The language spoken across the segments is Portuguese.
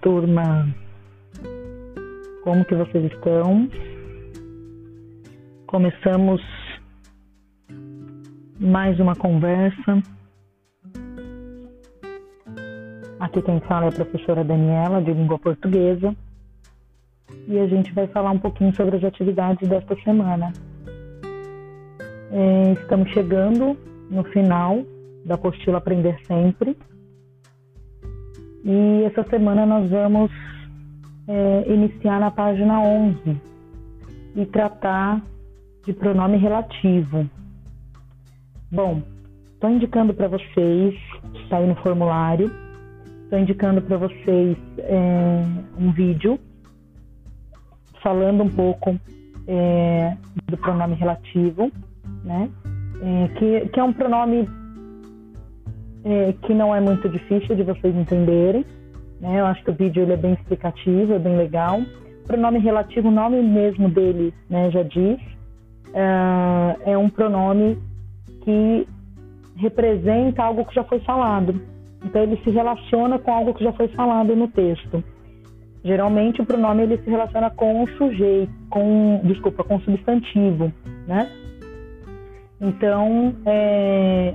turma! Como que vocês estão? Começamos mais uma conversa. Aqui quem fala é a professora Daniela, de língua portuguesa, e a gente vai falar um pouquinho sobre as atividades desta semana. É, estamos chegando no final da apostila Aprender Sempre. E essa semana nós vamos é, iniciar na página 11 e tratar de pronome relativo. Bom, estou indicando para vocês, está aí no formulário, estou indicando para vocês é, um vídeo falando um pouco é, do pronome relativo, né? É, que, que é um pronome é, que não é muito difícil de vocês entenderem. Né? Eu acho que o vídeo ele é bem explicativo, é bem legal. Pronome relativo, o nome mesmo dele né, já diz, uh, é um pronome que representa algo que já foi falado. Então ele se relaciona com algo que já foi falado no texto. Geralmente o pronome ele se relaciona com o sujeito, com desculpa, com o substantivo, né? Então é,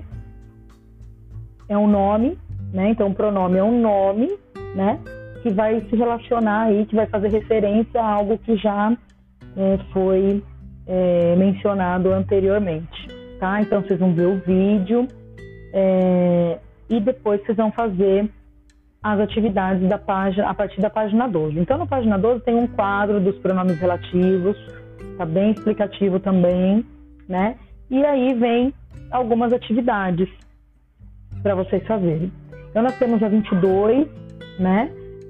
é um nome, né? Então, o pronome é um nome, né? Que vai se relacionar aí, que vai fazer referência a algo que já é, foi é, mencionado anteriormente, tá? Então, vocês vão ver o vídeo é, e depois vocês vão fazer as atividades da página, a partir da página 12. Então, na página 12 tem um quadro dos pronomes relativos, tá bem explicativo também, né? E aí vem algumas atividades para vocês fazerem. Então, nós temos a 22, né?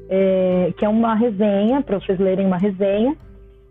É, que é uma resenha, para vocês lerem uma resenha,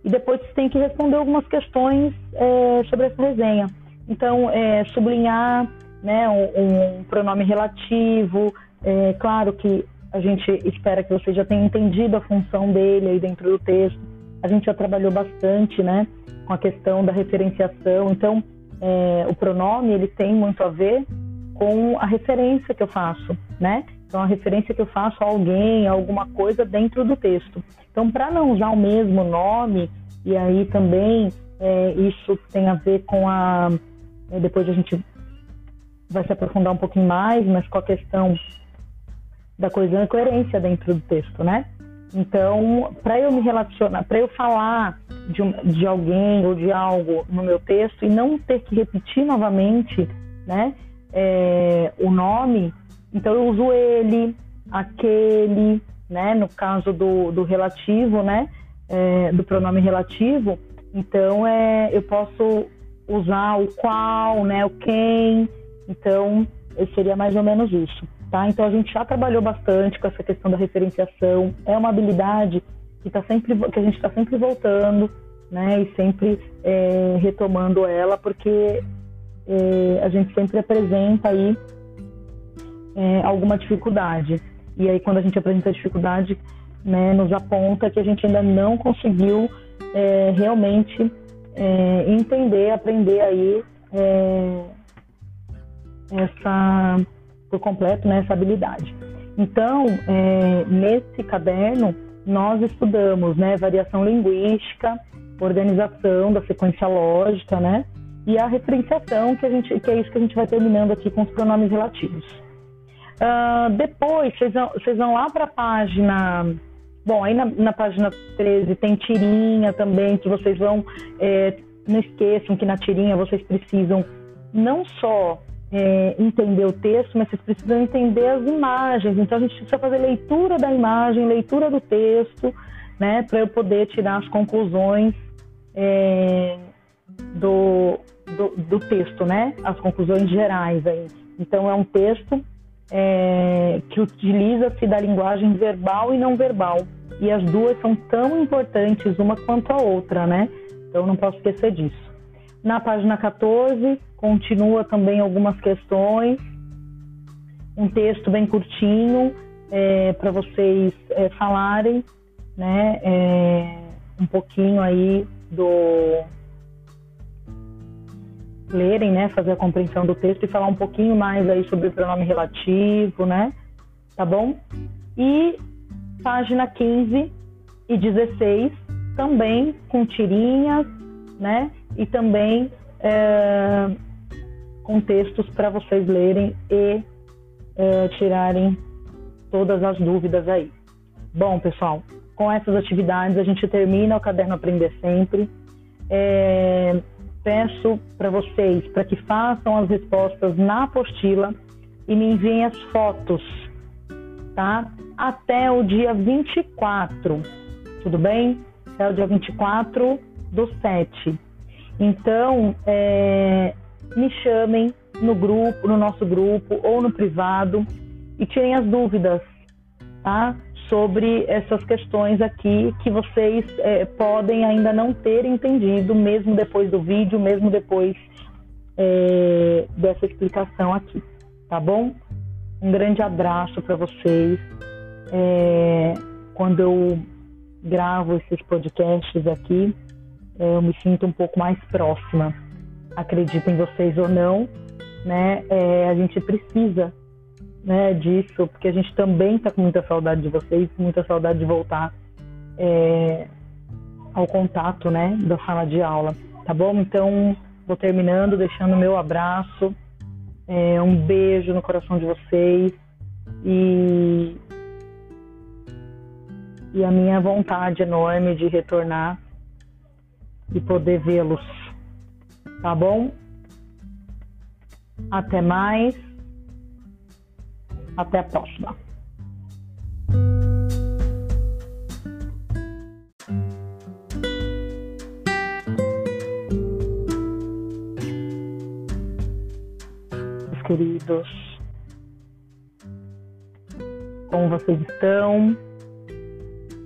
e depois vocês têm que responder algumas questões é, sobre essa resenha. Então, é, sublinhar né, um, um, pronome relativo, é, claro que a gente espera que vocês já tenham entendido a função dele aí dentro do texto. A gente já trabalhou bastante, né, com a questão da referenciação. Então, é, o pronome ele tem muito a ver com a referência que eu faço, né? Então, a referência que eu faço a alguém, a alguma coisa dentro do texto. Então, para não usar o mesmo nome, e aí também é, isso tem a ver com a. É, depois a gente vai se aprofundar um pouquinho mais, mas com a questão da coesão e coerência dentro do texto, né? Então, para eu me relacionar, para eu falar de, de alguém ou de algo no meu texto e não ter que repetir novamente, né? É, o nome, então eu uso ele, aquele, né? No caso do, do relativo, né? É, do pronome relativo, então é, eu posso usar o qual, né? O quem, então seria mais ou menos isso, tá? Então a gente já trabalhou bastante com essa questão da referenciação, é uma habilidade que tá sempre que a gente está sempre voltando, né? E sempre é, retomando ela, porque é, a gente sempre apresenta aí é, alguma dificuldade. E aí, quando a gente apresenta a dificuldade, né, nos aponta que a gente ainda não conseguiu é, realmente entender, aprender aí essa por completo né, essa habilidade. Então, nesse caderno, nós estudamos né, variação linguística, organização da sequência lógica, né, e a referenciação, que, a gente, que é isso que a gente vai terminando aqui com os pronomes relativos. Uh, depois, vocês vão, vocês vão lá para a página. Bom, aí na, na, página 13 tem tirinha também, que vocês vão. É, não esqueçam que na tirinha vocês precisam não só é, entender o texto, mas vocês precisam entender as imagens. Então a gente precisa fazer leitura da imagem, leitura do texto, né, para eu poder tirar as conclusões é, do, do, do texto, né? As conclusões gerais aí. Então é um texto é, que utiliza-se da linguagem verbal e não verbal. E as duas são tão importantes uma quanto a outra, né? Então não posso esquecer disso. Na página 14, continua também algumas questões, um texto bem curtinho é, para vocês é, falarem, né? É, um pouquinho aí do, lerem, né, fazer a compreensão do texto e falar um pouquinho mais aí sobre o pronome relativo, né? Tá bom? E página 15 e 16, também com tirinhas, né? E também é, com textos para vocês lerem e é, tirarem todas as dúvidas aí. Bom, pessoal, com essas atividades a gente termina o caderno Aprender Sempre. É, peço para vocês para que façam as respostas na apostila e me enviem as fotos, tá? Até o dia 24, tudo bem? Até o dia 24 do 7. Então, é, me chamem no grupo, no nosso grupo ou no privado e tirem as dúvidas, tá? Sobre essas questões aqui que vocês é, podem ainda não ter entendido, mesmo depois do vídeo, mesmo depois é, dessa explicação aqui, tá bom? Um grande abraço para vocês. É, quando eu gravo esses podcasts aqui, é, eu me sinto um pouco mais próxima. Acreditem vocês ou não, né? É, a gente precisa né, disso, porque a gente também está com muita saudade de vocês, muita saudade de voltar é, ao contato, né, da sala de aula, tá bom? Então, vou terminando, deixando meu abraço, é, um beijo no coração de vocês e e a minha vontade enorme de retornar e poder vê-los, tá bom? Até mais. Até a próxima. Queridos, como vocês estão?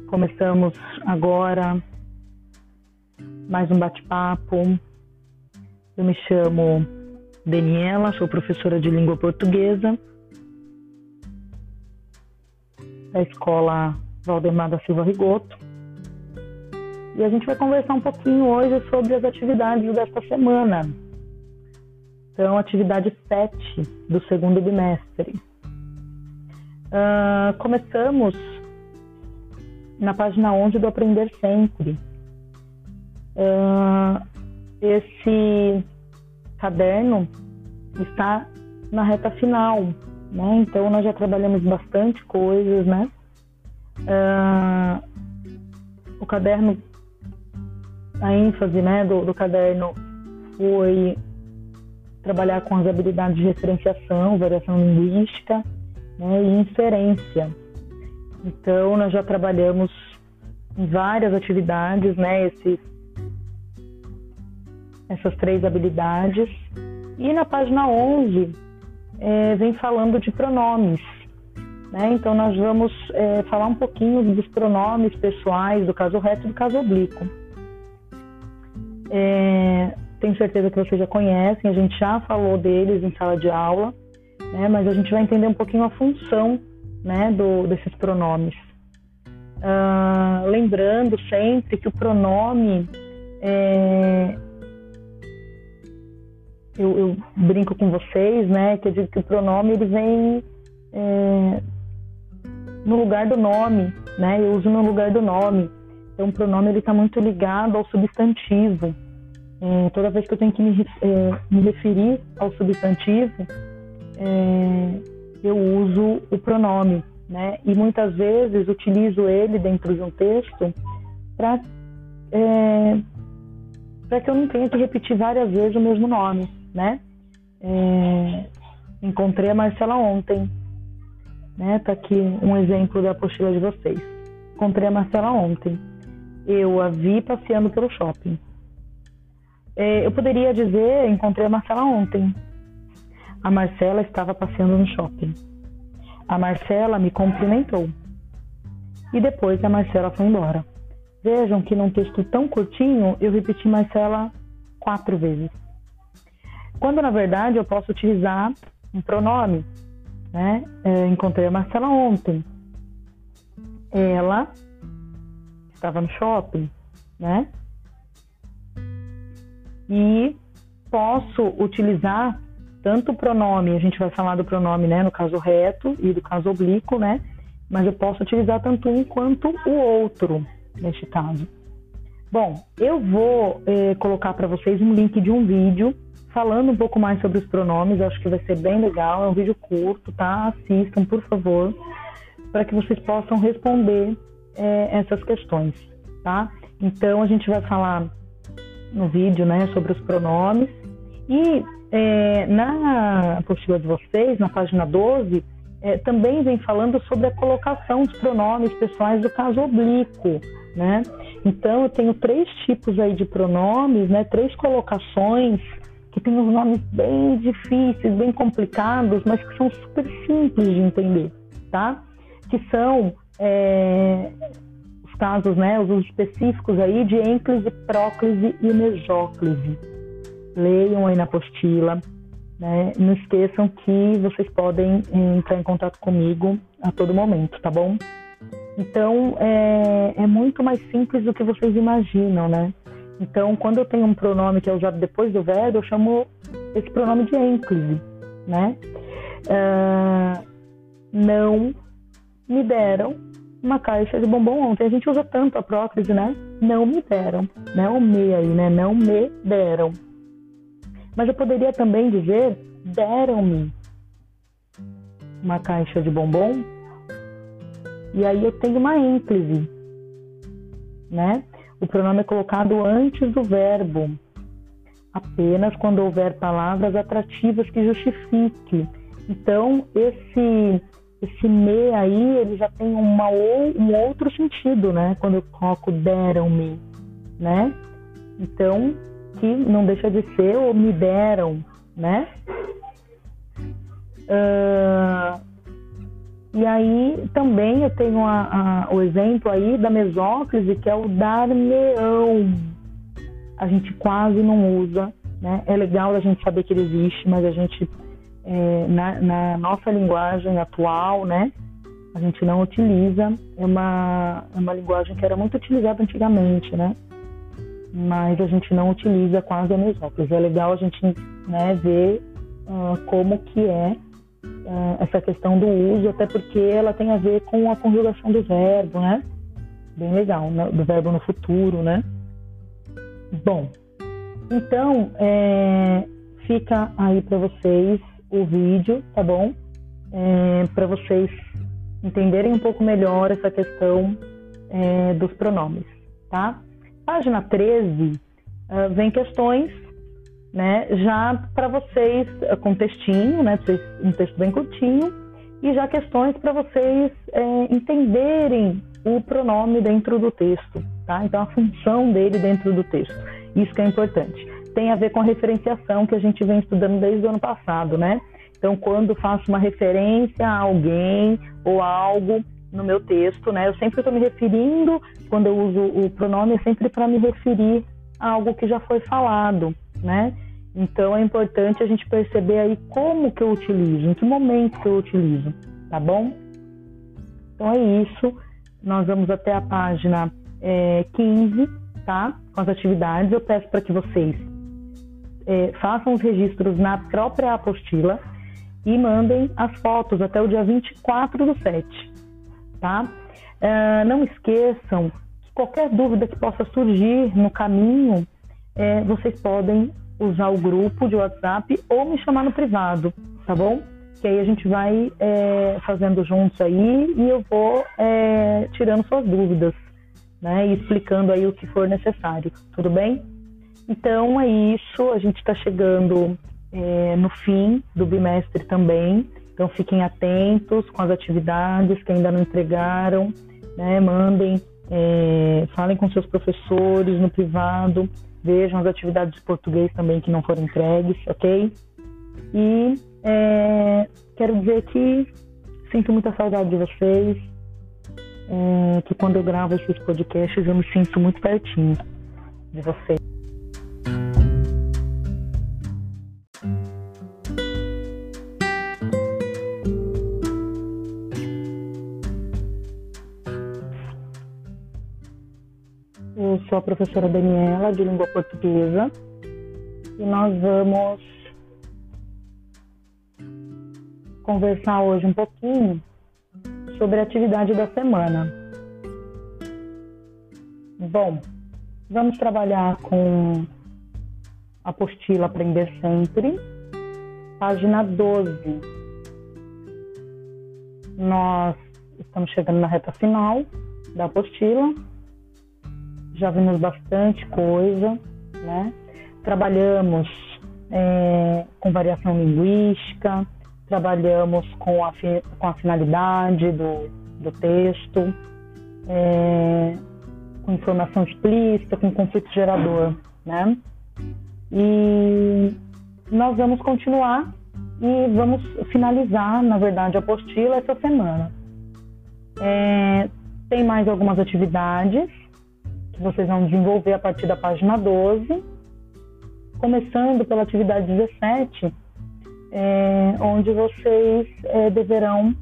Começamos agora mais um bate-papo. Eu me chamo Daniela, sou professora de língua portuguesa da escola Valdemar da Silva Rigoto. E a gente vai conversar um pouquinho hoje sobre as atividades desta semana. Então, atividade 7 do segundo bimestre. Uh, começamos na página 11 do Aprender Sempre. Uh, esse caderno está na reta final, né? Então nós já trabalhamos bastante coisas, né? Uh, o caderno, a ênfase, né, do, do caderno foi trabalhar com as habilidades de referenciação, variação linguística, né, e inferência. Então nós já trabalhamos em várias atividades, né, esses essas três habilidades. E na página 11 é, vem falando de pronomes. Né? Então nós vamos é, falar um pouquinho dos pronomes pessoais, do caso reto e do caso oblíquo. É, tenho certeza que vocês já conhecem, a gente já falou deles em sala de aula, né? mas a gente vai entender um pouquinho a função né, do, desses pronomes. Uh, lembrando sempre que o pronome é, eu, eu, brinco com vocês, né, que eu digo que o pronome ele vem é, no lugar do nome, né, eu uso no lugar do nome. Então, o pronome ele está muito ligado ao substantivo. É, toda vez que eu tenho que me, é, me referir ao substantivo, é, eu uso o pronome, né, e muitas vezes utilizo ele dentro de um texto para é, para que eu não tenha que repetir várias vezes o mesmo nome né? É, encontrei a Marcela ontem, né? Tá aqui um exemplo da apostila de vocês. Encontrei a Marcela ontem. Eu a vi passeando pelo shopping. É, eu poderia dizer, encontrei a Marcela ontem. A Marcela estava passeando no shopping. A Marcela me cumprimentou. E depois a Marcela foi embora. Vejam que num texto tão curtinho eu repeti Marcela quatro vezes. Quando na verdade eu posso utilizar um pronome, né? É, encontrei a Marcela ontem. Ela estava no shopping, né? E posso utilizar tanto o pronome, a gente vai falar do pronome, né, no caso reto e do caso oblíquo, né? mas eu posso utilizar tanto um quanto o outro neste caso. Bom, eu vou eh, colocar para vocês um link de um vídeo falando um pouco mais sobre os pronomes. acho que vai ser bem legal. É um vídeo curto, tá? Assistam, por favor, para que vocês possam responder eh, essas questões, tá? Então, a gente vai falar no vídeo, né, sobre os pronomes. E eh, na apostila de vocês, na página 12, também vem falando sobre a colocação dos pronomes pessoais do caso oblíquo né? Então eu tenho três tipos aí de pronomes, né? Três colocações que têm uns nomes bem difíceis, bem complicados, mas que são super simples de entender, tá? Que são é, os casos, né? Os específicos aí de ênclise, próclise e mesóclise. Leiam aí na apostila. Né? Não esqueçam que vocês podem entrar em contato comigo a todo momento, tá bom? Então, é, é muito mais simples do que vocês imaginam, né? Então, quando eu tenho um pronome que é usado depois do verbo, eu chamo esse pronome de ênclise, né? Uh, não me deram uma caixa de bombom ontem. A gente usa tanto a próclise, né? Não me deram, né? O me aí, né? Não me deram. Mas eu poderia também dizer deram-me uma caixa de bombom e aí eu tenho uma ênclise, né? O pronome é colocado antes do verbo, apenas quando houver palavras atrativas que justifique. Então, esse esse me aí, ele já tem uma, um outro sentido, né? Quando eu coloco deram-me, né? Então, que não deixa de ser ou me deram, né? Uh, e aí também eu tenho a, a, o exemplo aí da mesóclise, que é o dar-me-ão. A gente quase não usa, né? É legal a gente saber que ele existe, mas a gente, é, na, na, nossa linguagem atual, né? A gente não utiliza. É uma, é uma linguagem que era muito utilizada antigamente, né? Mas a gente não utiliza quase a mesóclise. É legal a gente né, ver uh, como que é essa questão do uso, até porque ela tem a ver com a conjugação do verbo, né? Bem legal, né? do verbo no futuro, né? Bom, então é, fica aí para vocês o vídeo, tá bom? É, para vocês entenderem um pouco melhor essa questão é, dos pronomes, tá? Página 13 uh, ah, vem questões né? Já para vocês eh, com textinho, né? Um texto bem curtinho e já questões para vocês é, entenderem o pronome dentro do texto, tá? Então a função dele dentro do texto, isso que é importante. Tem a ver com a referenciação que a gente vem estudando desde o ano passado, né? Então quando faço uma referência a alguém ou algo no meu texto, né? Eu sempre estou me referindo, quando eu uso o pronome, é sempre para me referir a algo que já foi falado, né? Então é importante a gente perceber aí como que eu utilizo, em que momento que eu utilizo, tá bom? Então é isso. Nós vamos até a página é, 15, tá? Com as atividades. Eu peço para que vocês é, façam os registros na própria apostila e mandem as fotos até o dia 24 do 7, tá? É, não esqueçam que qualquer dúvida que possa surgir no caminho, é, vocês podem usar o grupo de WhatsApp ou me chamar no privado, tá bom? Que aí a gente vai é, fazendo juntos aí e eu vou é, tirando suas dúvidas, né? E explicando aí o que for necessário, tudo bem? Então é isso, a gente está chegando é, no fim do bimestre também, então fiquem atentos com as atividades que ainda não entregaram, né? Mandem, é, falem com seus professores no privado vejam as atividades de português também que não foram entregues, ok? E é, quero dizer que sinto muita saudade de vocês, é, que quando eu gravo esses podcasts eu me sinto muito pertinho de vocês. Eu sou a professora Daniela, de língua portuguesa, e nós vamos conversar hoje um pouquinho sobre a atividade da semana. Bom, vamos trabalhar com a apostila Aprender Sempre, página 12. Nós estamos chegando na reta final da apostila, já vimos bastante coisa, né? Trabalhamos é, com variação linguística, trabalhamos com a, com a finalidade do, do texto, é, com informação explícita, com conflito gerador, né? E nós vamos continuar e vamos finalizar, na verdade, a apostila essa semana. É, tem mais algumas atividades que vocês vão desenvolver a partir da página 12, começando pela atividade 17, é, onde vocês é, deverão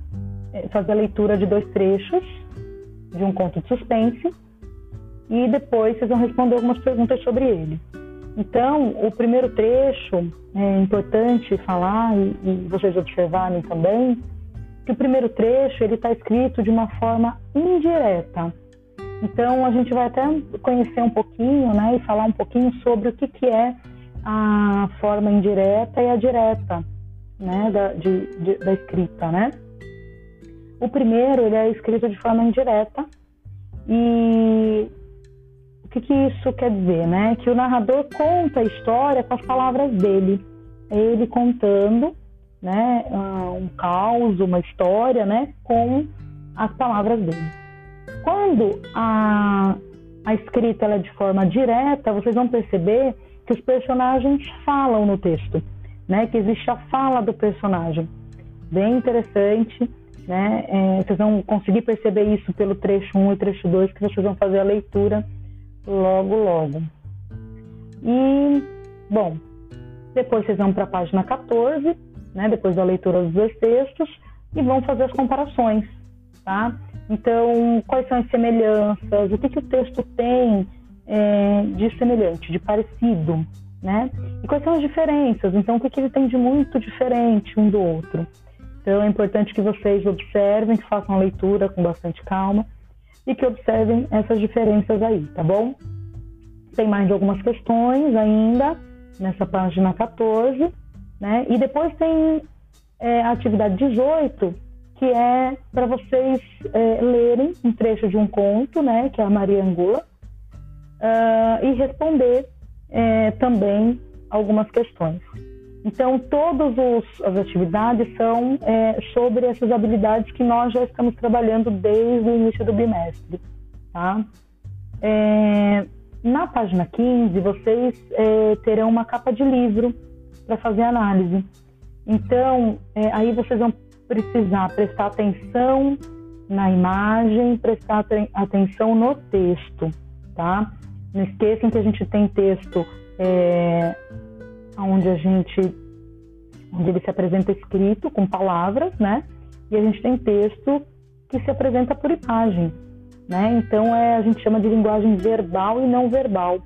é, fazer a leitura de dois trechos de um conto de suspense e depois vocês vão responder algumas perguntas sobre ele. Então, o primeiro trecho é importante falar e, e vocês observarem também que o primeiro trecho ele está escrito de uma forma indireta. Então, a gente vai até conhecer um pouquinho, né, e falar um pouquinho sobre o que, que é a forma indireta e a direta, né, da, de, de, da escrita, né. O primeiro ele é escrito de forma indireta e que, que isso quer dizer, né? Que o narrador conta a história com as palavras dele. É ele contando, né, um caos, uma história, né, com as palavras dele. Quando a, a escrita é de forma direta, vocês vão perceber que os personagens falam no texto, né? Que existe a fala do personagem. Bem interessante, né? É, vocês vão conseguir perceber isso pelo trecho 1 e trecho 2, que vocês vão fazer a leitura logo, logo. E, bom, depois vocês vão para a página 14, né, depois da leitura dos dois textos, e vão fazer as comparações, tá? Então, quais são as semelhanças, o que, que o texto tem é, de semelhante, de parecido, né? E quais são as diferenças, então o que, que ele tem de muito diferente um do outro. Então, é importante que vocês observem, que façam a leitura com bastante calma, e que observem essas diferenças aí, tá bom? Tem mais algumas questões ainda nessa página 14, né? E depois tem é, a atividade 18, que é para vocês é, lerem um trecho de um conto, né? Que é a Maria Angula, uh, e responder é, também algumas questões. Então, todas as atividades são é, sobre essas habilidades que nós já estamos trabalhando desde o início do bimestre. Tá? É, na página 15, vocês é, terão uma capa de livro para fazer análise. Então, é, aí vocês vão precisar prestar atenção na imagem, prestar atenção no texto, tá? Não esqueçam que a gente tem texto é, onde a gente onde ele se apresenta escrito com palavras, né? E a gente tem texto que se apresenta por imagem, né? Então é a gente chama de linguagem verbal e não verbal.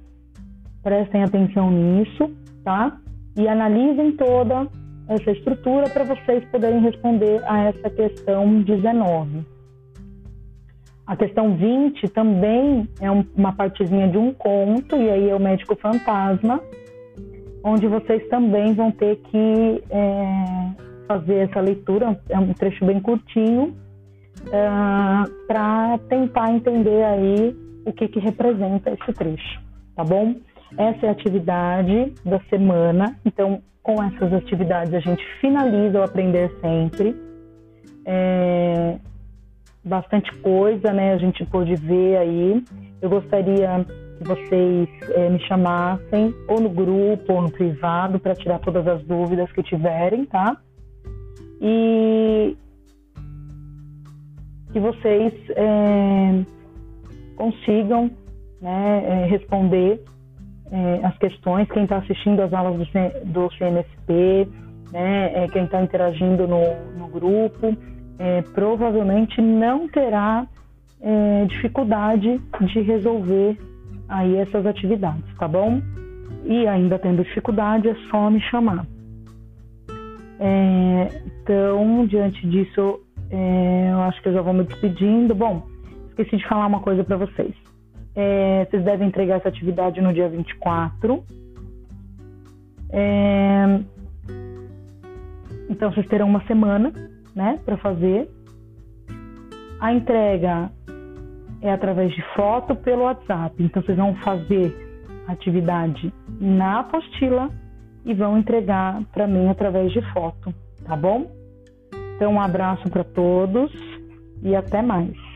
Prestem atenção nisso, tá? E analisem toda essa estrutura para vocês poderem responder a essa questão 19. A questão 20 também é uma partezinha de um conto, e aí é o médico fantasma, onde vocês também vão ter que é, fazer essa leitura, é um trecho bem curtinho, é, para tentar entender aí o que, que representa esse trecho, tá bom? Essa é a atividade da semana, então com essas atividades a gente finaliza o Aprender Sempre. É, bastante coisa, né? A gente pôde ver aí. Eu gostaria que vocês é, me chamassem ou no grupo ou no privado para tirar todas as dúvidas que tiverem, tá? E que vocês é, consigam né, é, as questões, quem está assistindo as aulas do, do CNSP, né, quem está interagindo no, no grupo, provavelmente não terá dificuldade de resolver aí essas atividades, tá bom? E ainda tendo dificuldade, é só me chamar. É, então, diante disso, É, eu acho que eu já vou me despedindo. Bom, esqueci de falar uma coisa para vocês. É, vocês devem entregar essa atividade no dia 24. É, então vocês terão uma semana, né, para fazer. A entrega é através de foto pelo WhatsApp. Então vocês vão fazer a atividade na apostila e vão entregar para mim através de foto, tá bom? Então um abraço para todos e até mais.